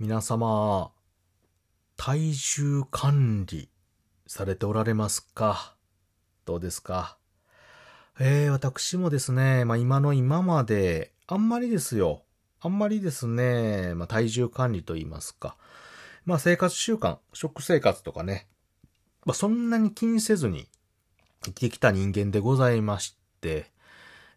皆様、体重管理されておられますか？どうですか？えー、私もですね、まあ今の今まで、あんまりですよ。あんまりですね、まあ体重管理と言いますか。まあ生活習慣、食生活とかね、まあそんなに気にせずに生きてきた人間でございまして、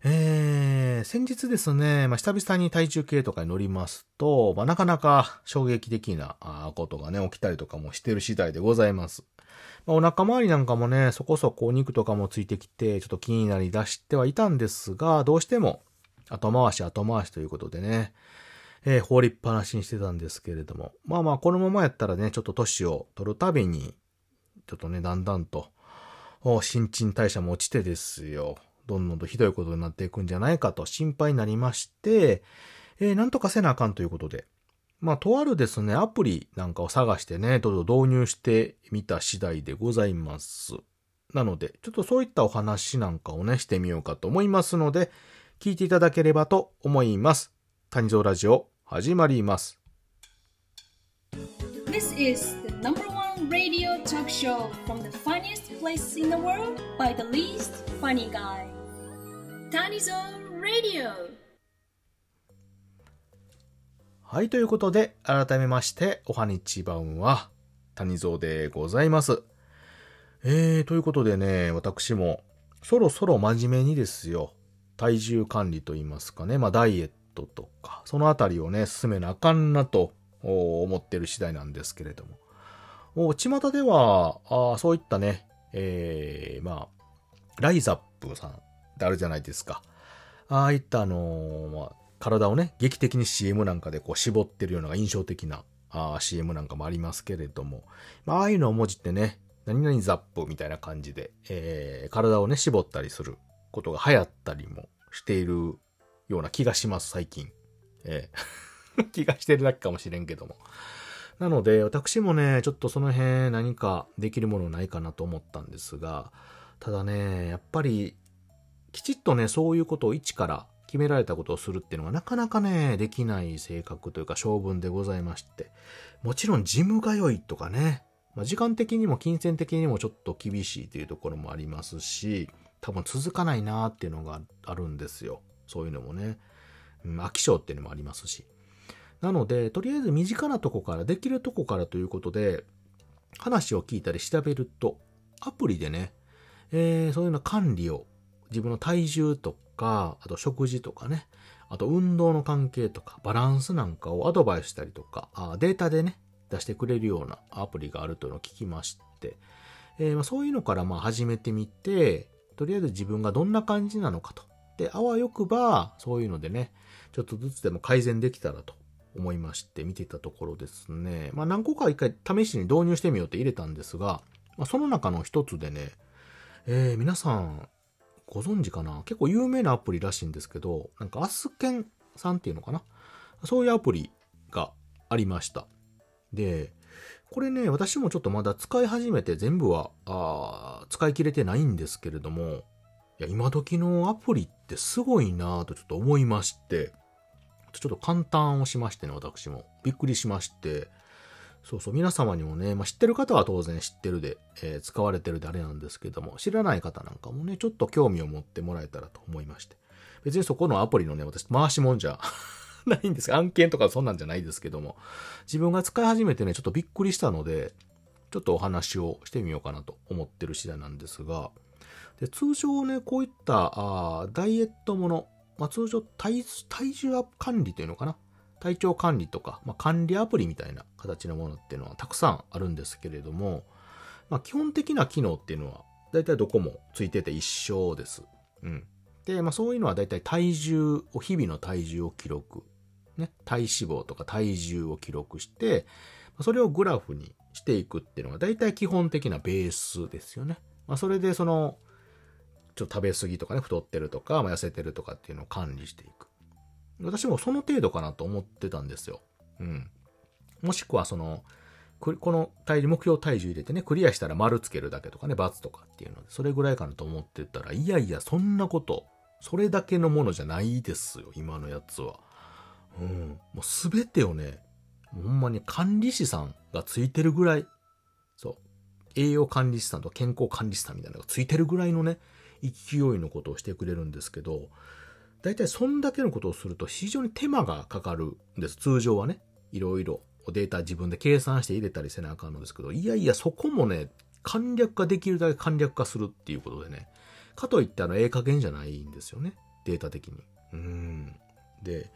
えー、先日ですね、まあ、久々に体重計とかに乗りますと、まあ、なかなか衝撃的なことがね、起きたりとかもしてる次第でございます。まあ、お腹周りなんかもね、そこそこお肉とかもついてきて、ちょっと気になり出してはいたんですが、どうしても後回し後回しということでね、えー、放りっぱなしにしてたんですけれども、まあまあ、このままやったらね、ちょっと年を取るたびに、ちょっとね、だんだんと、新陳代謝も落ちてですよ。どんどんとひどいことになっていくんじゃないかと心配になりまして、えー、なんとかせなあかんということで、まあ、とあるですね、アプリなんかを探してね、どうぞ導入してみた次第でございます。なので、ちょっとそういったお話なんかをね、してみようかと思いますので、聞いていただければと思います。谷蔵ラジオ、始まります。This is show from the funniest place in the world by the least funny guy. Tanizone Radio! はい、ということで、改めまして、おはにちばんは、谷蔵でございます。えー、ということでね、私も、そろそろ真面目にですよ、体重管理と言いますかね、まあダイエットとか、そのあたりをね、進めなあかんなと思ってる次第なんですけれども。巷では、あそういったね、えー、まあ、ライザップさんってあるじゃないですか。ああいったあの、まあ、体をね、劇的に CM なんかでこう絞ってるような印象的なあ CM なんかもありますけれども、まあ、ああいうのを文字ってね、何々ザップみたいな感じで、えー、体をね、絞ったりすることが流行ったりもしているような気がします、最近。えー、気がしてるだけかもしれんけども。なので、私もね、ちょっとその辺何かできるものないかなと思ったんですが、ただね、やっぱりきちっとね、そういうことを一から決められたことをするっていうのがなかなかね、できない性格というか性分でございまして、もちろんジム通いとかね、まあ、時間的にも金銭的にもちょっと厳しいというところもありますし、多分続かないなーっていうのがあるんですよ。そういうのもね。うん、飽き性っていうのもありますし。なので、とりあえず身近なとこから、できるとこからということで、話を聞いたり調べると、アプリでね、えー、そういうの管理を自分の体重とか、あと食事とかね、あと運動の関係とか、バランスなんかをアドバイスしたりとか、あデータでね、出してくれるようなアプリがあるというのを聞きまして、えー、ま、そういうのからま始めてみて、とりあえず自分がどんな感じなのかと。で、あわよくば、そういうのでね、ちょっとずつでも改善できたらと思いまして見てたところですね。まあ何個か一回試しに導入してみようって入れたんですが、まあ、その中の一つでね、えー、皆さんご存知かな？結構有名なアプリらしいんですけど、なんかアスケンさんっていうのかな？そういうアプリがありました。で、これね、私もちょっとまだ使い始めて全部は、あ使い切れてないんですけれども、いや、今時のアプリってすごいなぁとちょっと思いまして、ちょっと簡単をしましてね、私も。びっくりしまして、そうそう、皆様にもね、まあ、知ってる方は当然知ってるで、えー、使われてるであれなんですけども、知らない方なんかもね、ちょっと興味を持ってもらえたらと思いまして。別にそこのアプリのね、私、回しもんじゃ ないんです案件とかそんなんじゃないですけども、自分が使い始めてね、ちょっとびっくりしたので、ちょっとお話をしてみようかなと思ってる次第なんですが、で通常ね、こういったあダイエットもの、まあ、通常体体重管理というのかな？体調管理とか、まあ、管理アプリみたいな形のものっていうのはたくさんあるんですけれども、まあ、基本的な機能っていうのは、だいたいどこもついてて一緒です。うん。で、まあそういうのはだいたい体重を、日々の体重を記録。ね。体脂肪とか体重を記録して、それをグラフにしていくっていうのがだいたい基本的なベースですよね。まあそれでその、ちょっと食べ過ぎとかね、太ってるとか、まあ、痩せてるとかっていうのを管理していく。私もその程度かなと思ってたんですよ。うん。もしくはその、この体重、目標体重入れてね、クリアしたら丸つけるだけとかね、×とかっていうので、それぐらいかなと思ってたら、いやいや、そんなこと、それだけのものじゃないですよ、今のやつは。うん。もうすべてをね、ほんまに管理士さんがついてるぐらい、そう、栄養管理士さんと健康管理士さんみたいなのがついてるぐらいのね、勢いのことをしてくれるんですけど、大体そんだけのことをすると非常に手間がかかるんです。通常はね。いろいろデータ自分で計算して入れたりせなあかんのですけど、いやいやそこもね、簡略化できるだけ簡略化するっていうことでね。かといってあの、ええ加減じゃないんですよね。データ的に。うん。で、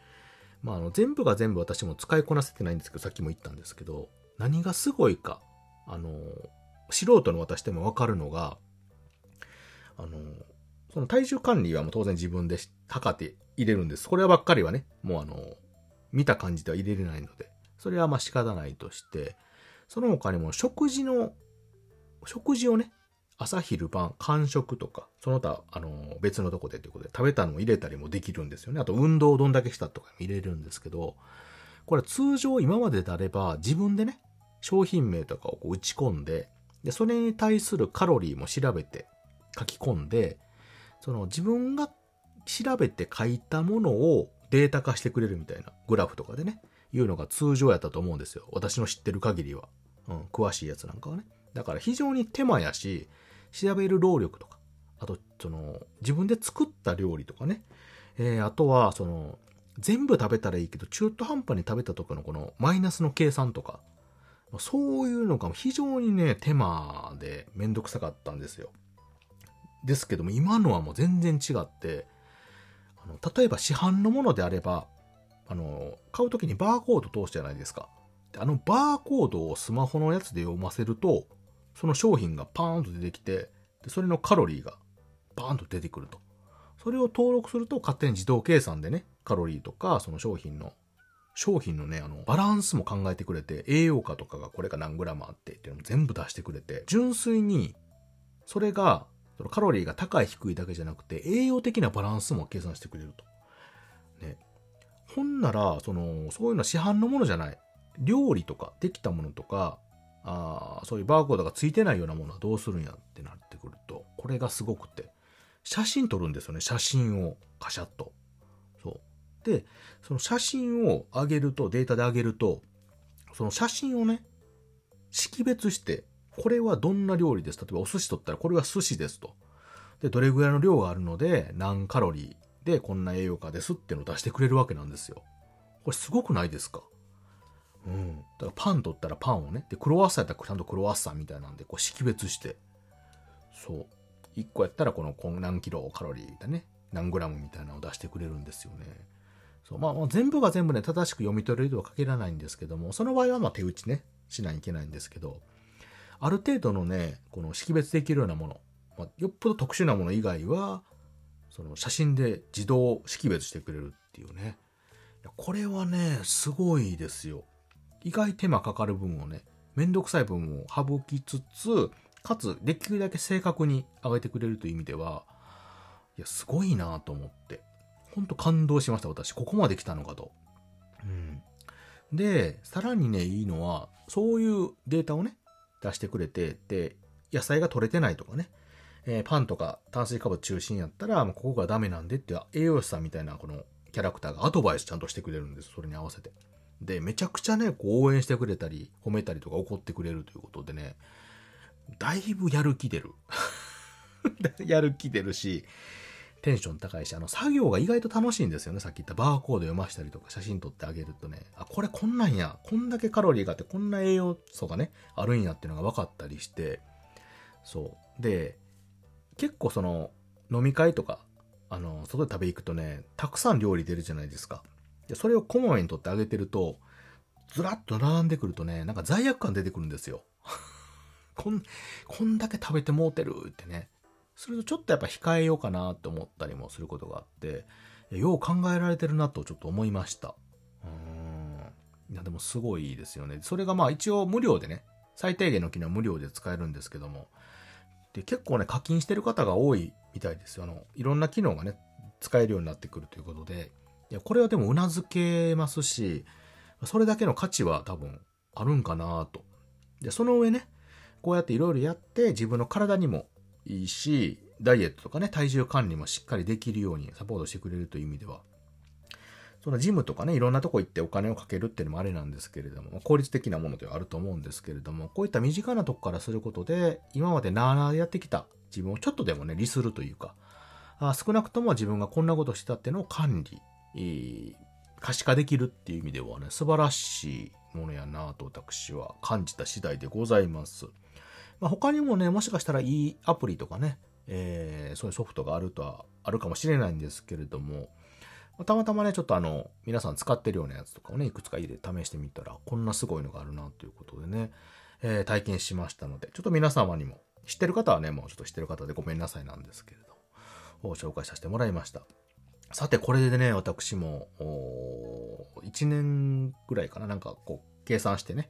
まあ、あの、全部が全部私も使いこなせてないんですけど、さっきも言ったんですけど、何がすごいか、あの、素人の私でもわかるのが、あの、その体重管理はもう当然自分で測って入れるんです。こればっかりはね、もうあの、見た感じでは入れれないので、それはまあ仕方ないとして、その他にも食事の、食事をね、朝昼晩、間食とか、その他、あの、別のとこでということで、食べたのを入れたりもできるんですよね。あと、運動をどんだけしたとかも入れるんですけど、これ通常今までであれば、自分でね、商品名とかをこう打ち込んで、で、それに対するカロリーも調べて書き込んで、その自分が調べて書いたものをデータ化してくれるみたいなグラフとかでね、いうのが通常やったと思うんですよ。私の知ってる限りは。うん、詳しいやつなんかはね。だから非常に手間やし、調べる労力とか、あと、その、自分で作った料理とかね、えー、あとは、その、全部食べたらいいけど、中途半端に食べた時のこのマイナスの計算とか、そういうのが非常にね、手間でめんどくさかったんですよ。ですけども、今のはもう全然違って、あの例えば市販のものであれば、あの、買う時にバーコード通すじゃないですか。であのバーコードをスマホのやつで読ませると、その商品がパーンと出てきて、でそれのカロリーがバーンと出てくると。それを登録すると勝手に自動計算でね、カロリーとか、その商品の、商品のね、あの、バランスも考えてくれて、栄養価とかがこれが何グラムあってっていうのも全部出してくれて、純粋に、それが、そのカロリーが高い低いだけじゃなくて、栄養的なバランスも計算してくれると。ね。ほんなら、その、そういうのは市販のものじゃない。料理とか、できたものとか、あそういうバーコードがついてないようなものはどうするんやってなってくると、これがすごくて、写真撮るんですよね、写真をカシャッと。そう。で、その写真を上げると、データで上げると、その写真をね、識別して、これはどんな料理です？例えばお寿司取ったらこれは寿司ですと。で、どれぐらいの量があるので、何カロリーでこんな栄養価ですっていうのを出してくれるわけなんですよ。これすごくないですか？うん。だからパン取ったらパンをね、で、クロワッサンやったらちゃんとクロワッサンみたいなんで、こう識別して、そう。1個やったらこのこん何キロカロリーだね、何グラムみたいなのを出してくれるんですよね。そう。まあ、全部が全部ね、正しく読み取れるとは限らないんですけども、その場合はま手打ちね、しないといけないんですけど、ある程度のね、この識別できるようなもの、まあ、よっぽど特殊なもの以外は、その写真で自動識別してくれるっていうね。これはね、すごいですよ。意外手間かかる分をね、めんどくさい分を省きつつ、かつ、できるだけ正確に上げてくれるという意味では、いや、すごいなと思って。ほんと感動しました、私。ここまで来たのかと。うん。で、さらにね、いいのは、そういうデータをね、出してくれて、で、野菜が取れてないとかね、えーパンとか炭水化物中心やったら、もうここがダメなんでって栄養士さんみたいなこのキャラクターがアドバイスちゃんとしてくれるんです。それに合わせて。で、めちゃくちゃね、こう応援してくれたり、褒めたりとか怒ってくれるということでね、だいぶやる気出る。やる気出るし、テンション高いし、あの、作業が意外と楽しいんですよね。さっき言ったバーコード読ましたりとか、写真撮ってあげるとね、あ、これこんなんや、こんだけカロリーがあって、こんな栄養素がね、あるんやっていうのが分かったりして、そう。で、結構その、飲み会とか、あの、外で食べ行くとね、たくさん料理出るじゃないですか。で、それをこまめに取ってあげてると、ずらっと並んでくるとね、なんか罪悪感出てくるんですよ。こん、こんだけ食べてもうてるってね。するとちょっとやっぱ控えようかなって思ったりもすることがあって、よう考えられてるなとちょっと思いました。うん。いやでもすごいですよね。それがまあ一応無料でね、最低限の機能無料で使えるんですけども、で結構ね、課金してる方が多いみたいですよ。あの、いろんな機能がね、使えるようになってくるということで、いや、これはでも頷けますし、それだけの価値は多分あるんかなと。で、その上ね、こうやっていろいろやって自分の体にもいいし、ダイエットとかね、体重管理もしっかりできるようにサポートしてくれるという意味では、そのジムとかね、いろんなとこ行ってお金をかけるっていうのもあれなんですけれども、効率的なものではあると思うんですけれども、こういった身近なとこからすることで、今までなあなあやってきた自分をちょっとでもね、利するというか、あ少なくとも自分がこんなことしてたっていうのを管理、可視化できるっていう意味ではね、素晴らしいものやなと私は感じた次第でございます。まあ、他にもね、もしかしたらいいアプリとかね、えーそういうソフトがあるとは、あるかもしれないんですけれども、たまたまね、ちょっとあの、皆さん使ってるようなやつとかをね、いくつか入れて試してみたら、こんなすごいのがあるなということでね、えー体験しましたので、ちょっと皆様にも、知ってる方はね、もうちょっと知ってる方でごめんなさいなんですけれども、紹介させてもらいました。さて、これでね、私も、1年ぐらいかな、なんかこう、計算してね、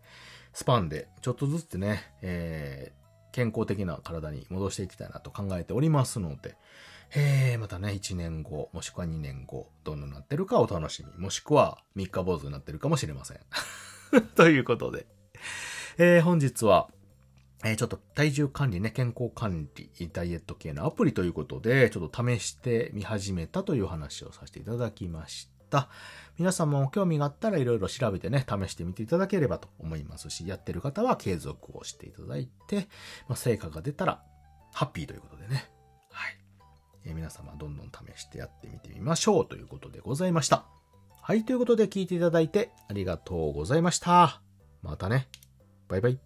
スパンでちょっとずつね、えー健康的な体に戻していきたいなと考えておりますので、えー、またね、1年後、もしくは2年後、どんななってるかお楽しみ。もしくは3日坊主になってるかもしれません。ということで、えー本日は、えーちょっと体重管理ね、健康管理、ダイエット系のアプリということで、ちょっと試してみ始めたという話をさせていただきました。皆さんも興味があったらいろいろ調べてね、試してみていただければと思いますし、やってる方は継続をしていただいて、まあ、成果が出たら、ハッピーということでね。はい。えー皆様どんどん試してやってみてみましょうということでございました。はい、ということで聞いていただいてありがとうございました。またね。バイバイ。